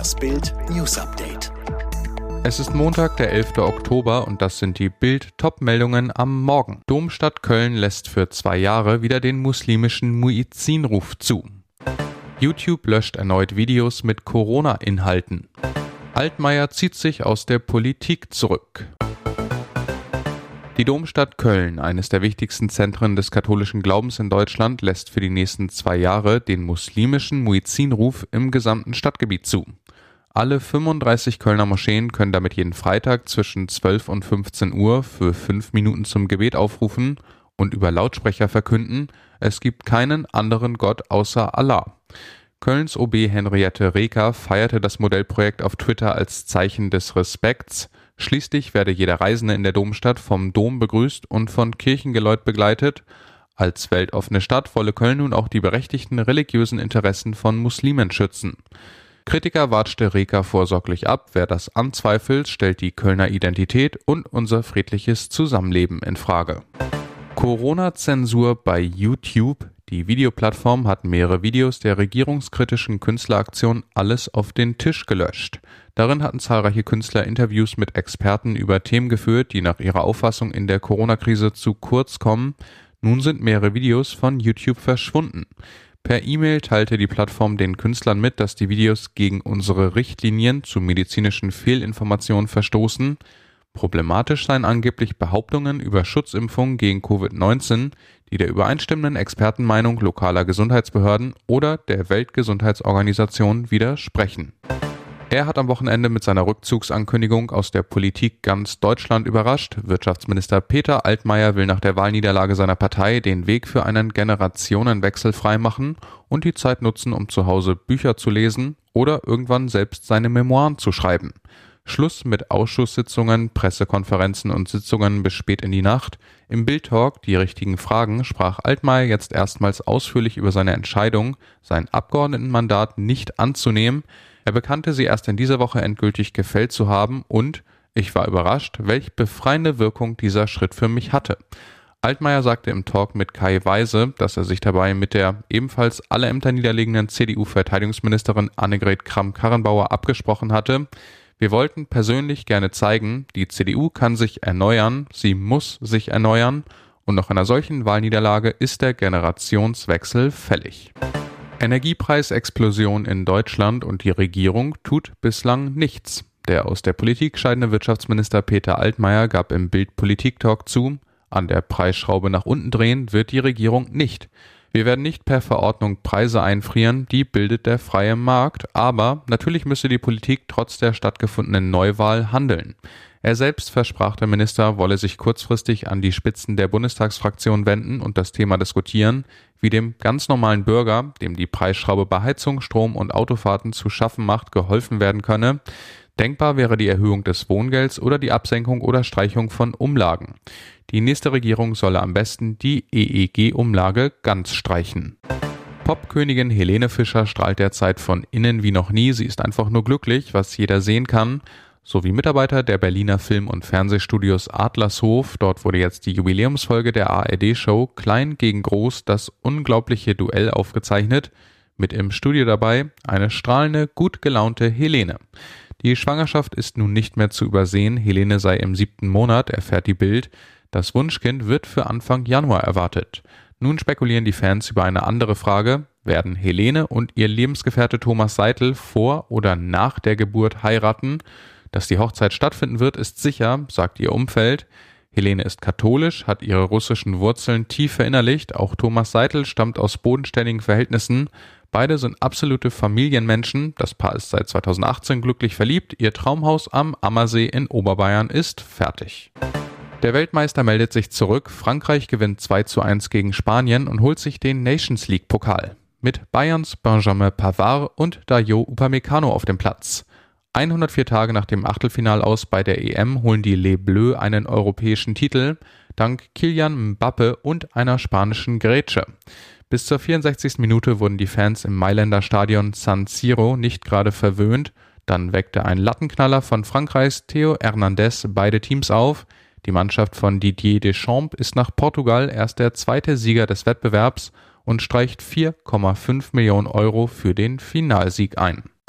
Das Bild News Update. Es ist Montag, der 11. Oktober und das sind die Bild-Top-Meldungen am Morgen. Domstadt Köln lässt für zwei Jahre wieder den muslimischen Muizzinruf zu. YouTube löscht erneut Videos mit Corona-Inhalten. Altmaier zieht sich aus der Politik zurück. Die Domstadt Köln, eines der wichtigsten Zentren des katholischen Glaubens in Deutschland, lässt für die nächsten zwei Jahre den muslimischen Muizzinruf im gesamten Stadtgebiet zu. Alle 35 Kölner Moscheen können damit jeden Freitag zwischen 12 und 15 Uhr für fünf Minuten zum Gebet aufrufen und über Lautsprecher verkünden, es gibt keinen anderen Gott außer Allah. Kölns OB Henriette Reker feierte das Modellprojekt auf Twitter als Zeichen des Respekts, Schließlich werde jeder Reisende in der Domstadt vom Dom begrüßt und von Kirchengeläut begleitet. Als weltoffene Stadt wolle Köln nun auch die berechtigten religiösen Interessen von Muslimen schützen. Kritiker watschte Reka vorsorglich ab. Wer das anzweifelt, stellt die Kölner Identität und unser friedliches Zusammenleben in Frage. Corona-Zensur bei YouTube. Die Videoplattform hat mehrere Videos der regierungskritischen Künstleraktion Alles auf den Tisch gelöscht. Darin hatten zahlreiche Künstler Interviews mit Experten über Themen geführt, die nach ihrer Auffassung in der Corona-Krise zu kurz kommen. Nun sind mehrere Videos von YouTube verschwunden. Per E-Mail teilte die Plattform den Künstlern mit, dass die Videos gegen unsere Richtlinien zu medizinischen Fehlinformationen verstoßen. Problematisch seien angeblich Behauptungen über Schutzimpfungen gegen Covid-19, die der übereinstimmenden Expertenmeinung lokaler Gesundheitsbehörden oder der Weltgesundheitsorganisation widersprechen. Er hat am Wochenende mit seiner Rückzugsankündigung aus der Politik ganz Deutschland überrascht. Wirtschaftsminister Peter Altmaier will nach der Wahlniederlage seiner Partei den Weg für einen Generationenwechsel freimachen und die Zeit nutzen, um zu Hause Bücher zu lesen oder irgendwann selbst seine Memoiren zu schreiben. Schluss mit Ausschusssitzungen, Pressekonferenzen und Sitzungen bis spät in die Nacht. Im Bildtalk Die richtigen Fragen sprach Altmaier jetzt erstmals ausführlich über seine Entscheidung, sein Abgeordnetenmandat nicht anzunehmen. Er bekannte sie erst in dieser Woche endgültig gefällt zu haben und ich war überrascht, welch befreiende Wirkung dieser Schritt für mich hatte. Altmaier sagte im Talk mit Kai Weise, dass er sich dabei mit der ebenfalls alle Ämter niederlegenden CDU-Verteidigungsministerin Annegret Kramp-Karrenbauer abgesprochen hatte. Wir wollten persönlich gerne zeigen, die CDU kann sich erneuern, sie muss sich erneuern und nach einer solchen Wahlniederlage ist der Generationswechsel fällig. Energiepreisexplosion in Deutschland und die Regierung tut bislang nichts. Der aus der Politik scheidende Wirtschaftsminister Peter Altmaier gab im Bild Politik Talk zu, an der Preisschraube nach unten drehen wird die Regierung nicht. Wir werden nicht per Verordnung Preise einfrieren, die bildet der freie Markt, aber natürlich müsse die Politik trotz der stattgefundenen Neuwahl handeln. Er selbst versprach der Minister, wolle sich kurzfristig an die Spitzen der Bundestagsfraktion wenden und das Thema diskutieren, wie dem ganz normalen Bürger, dem die Preisschraube bei Heizung, Strom und Autofahrten zu schaffen macht, geholfen werden könne. Denkbar wäre die Erhöhung des Wohngelds oder die Absenkung oder Streichung von Umlagen. Die nächste Regierung solle am besten die EEG-Umlage ganz streichen. Popkönigin Helene Fischer strahlt derzeit von innen wie noch nie. Sie ist einfach nur glücklich, was jeder sehen kann. Sowie Mitarbeiter der Berliner Film- und Fernsehstudios Adlershof. Dort wurde jetzt die Jubiläumsfolge der ARD-Show Klein gegen Groß, das unglaubliche Duell aufgezeichnet. Mit im Studio dabei eine strahlende, gut gelaunte Helene. Die Schwangerschaft ist nun nicht mehr zu übersehen. Helene sei im siebten Monat, erfährt die Bild. Das Wunschkind wird für Anfang Januar erwartet. Nun spekulieren die Fans über eine andere Frage. Werden Helene und ihr Lebensgefährte Thomas Seitel vor oder nach der Geburt heiraten? Dass die Hochzeit stattfinden wird, ist sicher, sagt ihr Umfeld. Helene ist katholisch, hat ihre russischen Wurzeln tief verinnerlicht. Auch Thomas Seitel stammt aus bodenständigen Verhältnissen. Beide sind absolute Familienmenschen. Das Paar ist seit 2018 glücklich verliebt. Ihr Traumhaus am Ammersee in Oberbayern ist fertig. Der Weltmeister meldet sich zurück. Frankreich gewinnt 2 zu 1 gegen Spanien und holt sich den Nations League Pokal. Mit Bayerns Benjamin Pavard und Dayo Upamecano auf dem Platz. 104 Tage nach dem Achtelfinalaus bei der EM holen die Les Bleus einen europäischen Titel, dank Kilian Mbappe und einer spanischen Grätsche. Bis zur 64. Minute wurden die Fans im Mailänder Stadion San Siro nicht gerade verwöhnt, dann weckte ein Lattenknaller von Frankreichs Theo Hernandez beide Teams auf, die Mannschaft von Didier Deschamps ist nach Portugal erst der zweite Sieger des Wettbewerbs und streicht 4,5 Millionen Euro für den Finalsieg ein.